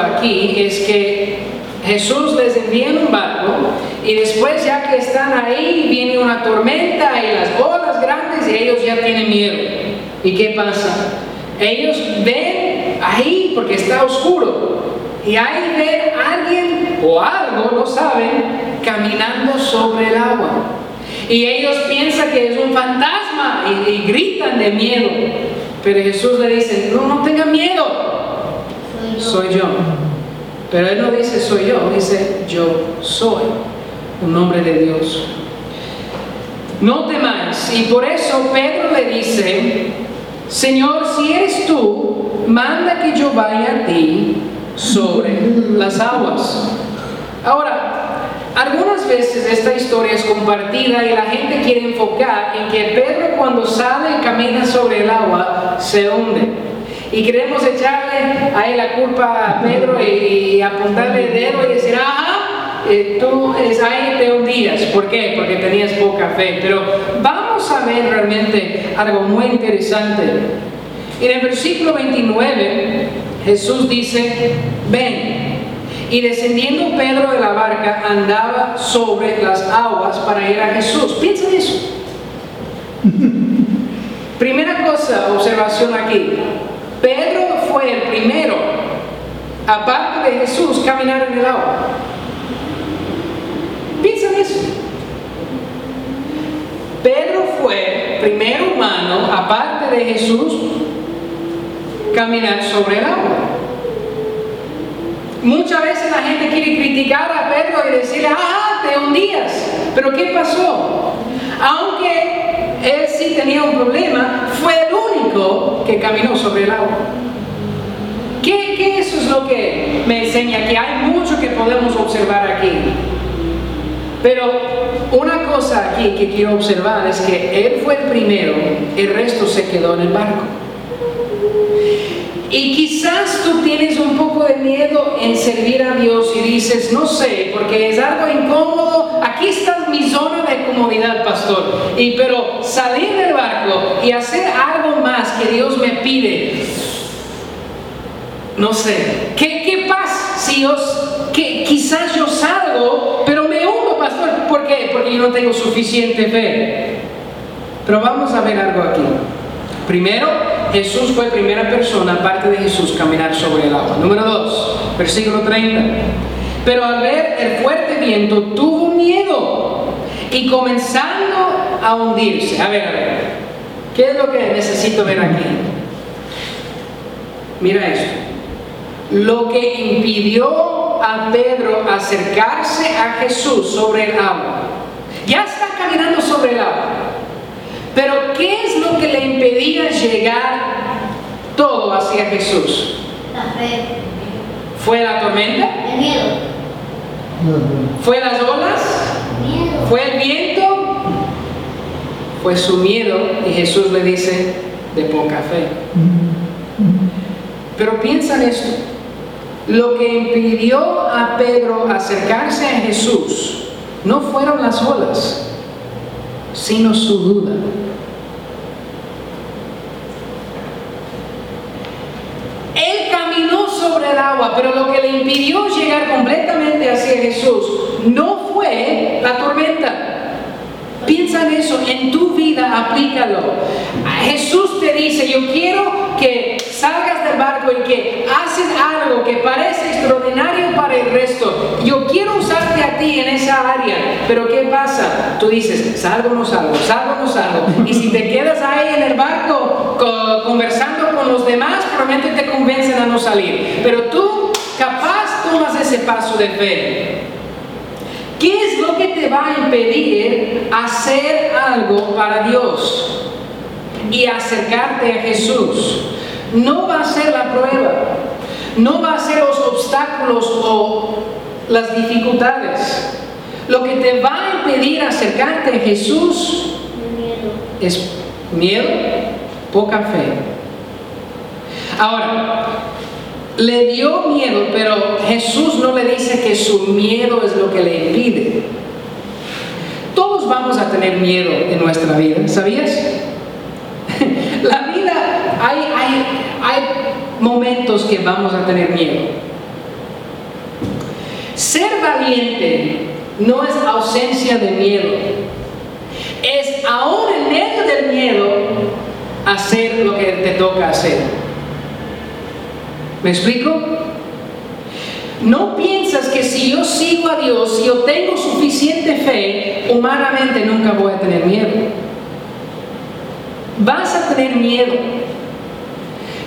aquí es que Jesús les envía en un barco y después ya que están ahí viene una tormenta y las olas grandes y ellos ya tienen miedo. ¿Y qué pasa? Ellos ven ahí porque está oscuro y ahí ven a alguien o algo, no saben, caminando sobre el agua. Y ellos piensan que es un fantasma y, gritan de miedo. Pero Jesús le dice, no, no tengan miedo, soy yo. Pero él no dice soy yo, dice yo soy, un nombre de Dios. No temáis. Y por eso Pedro le dice, Señor, si eres tú, manda que yo vaya a ti sobre las aguas. Ahora, algunas veces esta historia es compartida y la gente quiere enfocar en que Pedro cuando sale y camina sobre el agua se hunde. Y queremos echarle a él la culpa a Pedro y, apuntarle el dedo y decir, ajá, eh, tú es ahí te hundías. ¿Por qué? Porque tenías poca fe. Pero vamos a ver realmente algo muy interesante. En el versículo 29, Jesús dice, ven. Y descendiendo Pedro de la barca, andaba sobre las aguas para ir a Jesús. Piensa en eso. Primera cosa, observación aquí. Pedro fue el primero, aparte de Jesús, caminar en el agua. Piensa en eso. Pedro fue el primer humano, aparte de Jesús, caminar sobre el agua. Muchas veces la gente quiere criticar a Pedro y decirle, ah, te hundías. Pero ¿qué pasó? Aunque sí tenía un problema, fue el único que caminó sobre el agua. ¿Qué, ¿Qué, eso es lo que me enseña? Que hay mucho que podemos observar aquí. Pero una cosa aquí que quiero observar es que él fue el primero, el resto se quedó en el barco. Y quizás tú tienes un poco de miedo en servir a Dios y dices, no sé, porque es algo incómodo. Aquí está mi zona de comodidad, pastor. Y pero salir del barco y hacer algo más que Dios me pide, no sé. ¿Qué, qué pasa si que quizás yo salgo, pero me hundo, pastor? ¿Por qué? Porque yo no tengo suficiente fe. Pero vamos a ver algo aquí. Primero, Jesús fue primera persona, aparte de Jesús, caminar sobre el agua. Número 2, versículo 30. Pero al ver el fuerte viento tuvo miedo y comenzando a hundirse. A ver, a ver, ¿qué es lo que necesito ver aquí? Mira esto. Lo que impidió a Pedro acercarse a Jesús sobre el agua. Ya está caminando sobre el agua pero ¿qué es lo que le impedía llegar todo hacia Jesús? La fe. ¿Fue la tormenta? El miedo. ¿Fue las olas? ¿Fue el viento? Fue su miedo y Jesús le dice de poca fe. Pero piensa en esto. Lo que impidió a Pedro acercarse a Jesús no fueron las olas, sino su duda. el agua, pero lo que le impidió llegar completamente hacia Jesús no fue la tormenta. Piensa en eso, en tu vida aplícalo. Jesús te dice, yo quiero que salgas del barco y que haces algo que parece extraordinario para el resto. Yo quiero usarte a ti en esa área, pero ¿qué pasa? Tú dices, salgo no salgo, salgo no salgo. Y si te quedas ahí en el barco conversando con los demás, probablemente te convencen a no salir. Pero tú de fe. ¿Qué es lo que te va a impedir hacer algo para Dios y acercarte a Jesús? No va a ser la prueba, no va a ser los obstáculos o las dificultades. Lo que te va a impedir acercarte a Jesús es miedo, poca fe. Ahora, le dio miedo, pero Jesús no le dice que su miedo es lo que le impide. Todos vamos a tener miedo en nuestra vida, ¿sabías? La vida, hay, hay, hay momentos que vamos a tener miedo. Ser valiente no es ausencia de miedo. Es aún en medio del miedo hacer lo que te toca hacer. ¿Me explico? No piensas que si yo sigo a Dios, si yo tengo suficiente fe, humanamente nunca voy a tener miedo. Vas a tener miedo.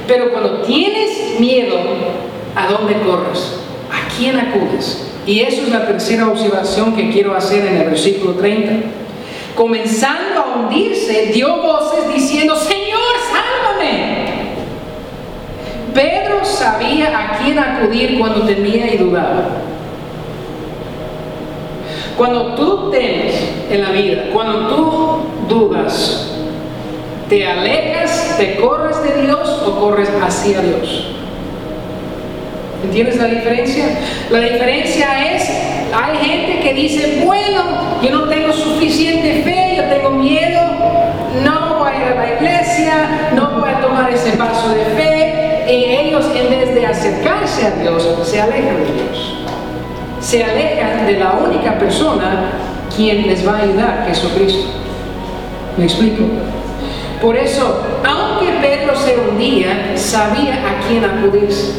Pero cuando tienes miedo, ¿a dónde corres? ¿A quién acudes? Y eso es la tercera observación que quiero hacer en el versículo 30. Comenzando a hundirse, dio voces diciendo, Señor, sálvame. Pedro sabía a quién acudir cuando temía y dudaba. Cuando tú temes en la vida, cuando tú dudas, ¿te alejas, te corres de Dios o corres hacia Dios? ¿Entiendes la diferencia? La diferencia es, hay gente que dice, bueno, yo no tengo suficiente fe, yo tengo miedo, no voy a ir a la iglesia, no voy a tomar ese paso de fe. Y ellos en vez de acercarse a Dios, se alejan de Dios. Se alejan de la única persona quien les va a ayudar, Jesucristo. ¿Me explico? Por eso, aunque Pedro se hundía, sabía a quién acudirse.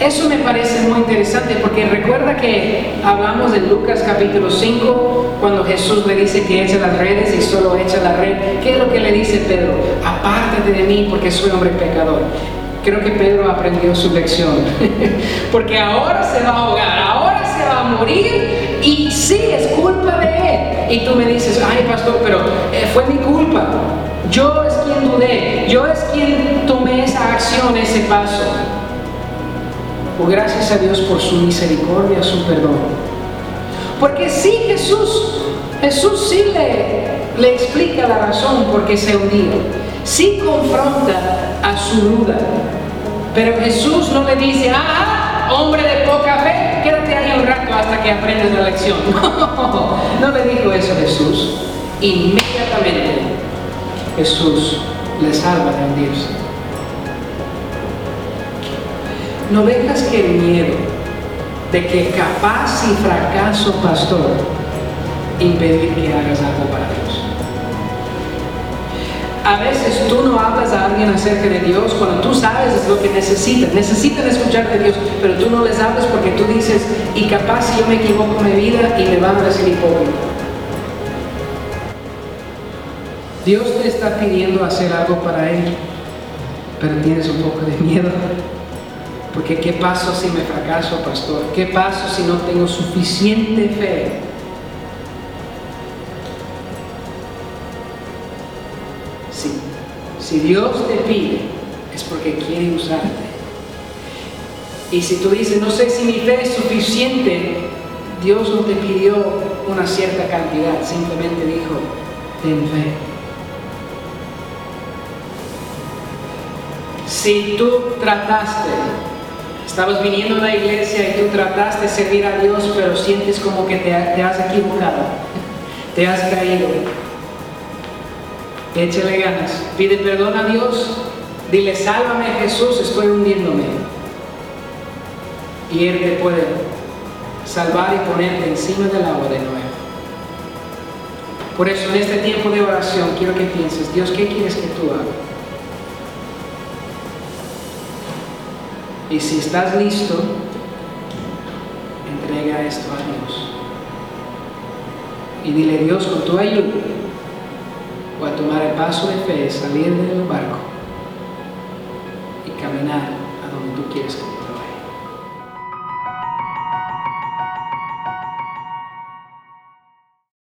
Eso me parece muy interesante porque recuerda que hablamos de Lucas capítulo 5 cuando Jesús le dice que eche las redes y solo echa la red. ¿Qué es lo que le dice Pedro? Apártate de mí porque soy hombre pecador. Creo que Pedro aprendió su lección. porque ahora se va a ahogar, ahora se va a morir y sí, es culpa de él. Y tú me dices, ay pastor, pero eh, fue mi culpa. Yo es quien dudé, yo es quien tomé esa acción, ese paso gracias a Dios por su misericordia, su perdón. Porque sí Jesús, Jesús sí le, le explica la razón por qué se hundió. Sí confronta a su duda. Pero Jesús no le dice, ah, ah, hombre de poca fe, quédate ahí un rato hasta que aprendes la lección. No, no le dijo eso Jesús. Inmediatamente Jesús le salva de hundirse. No dejas que el miedo de que capaz y fracaso, pastor, impedir que hagas algo para Dios. A veces tú no hablas a alguien acerca de Dios cuando tú sabes lo que necesitan. Necesitan escuchar de Dios, pero tú no les hablas porque tú dices, y capaz si yo me equivoco en mi vida y me van a decir hipócrita. Dios te está pidiendo hacer algo para Él, pero tienes un poco de miedo. Porque ¿qué paso si me fracaso, pastor? ¿Qué paso si no tengo suficiente fe? Si Dios te pide, es porque quiere usarte. Y si tú dices, no sé si mi fe es suficiente, Dios no te pidió una cierta cantidad, simplemente dijo, ten fe. Si tú trataste Estabas viniendo a la iglesia y tú trataste de servir a Dios, pero sientes como que te, has equivocado, te has caído. Échale ganas, pide perdón a Dios, dile, sálvame Jesús, estoy hundiéndome. Y Él te puede salvar y ponerte encima del agua de nuevo. Por eso en este tiempo de oración quiero que pienses, Dios, ¿qué quieres que tú hagas? Y si estás listo, entrega esto a Dios. Y dile, Dios, con tu ayuda, voy a tomar el paso de fe, salir del barco y caminar a donde tú quieres caminar.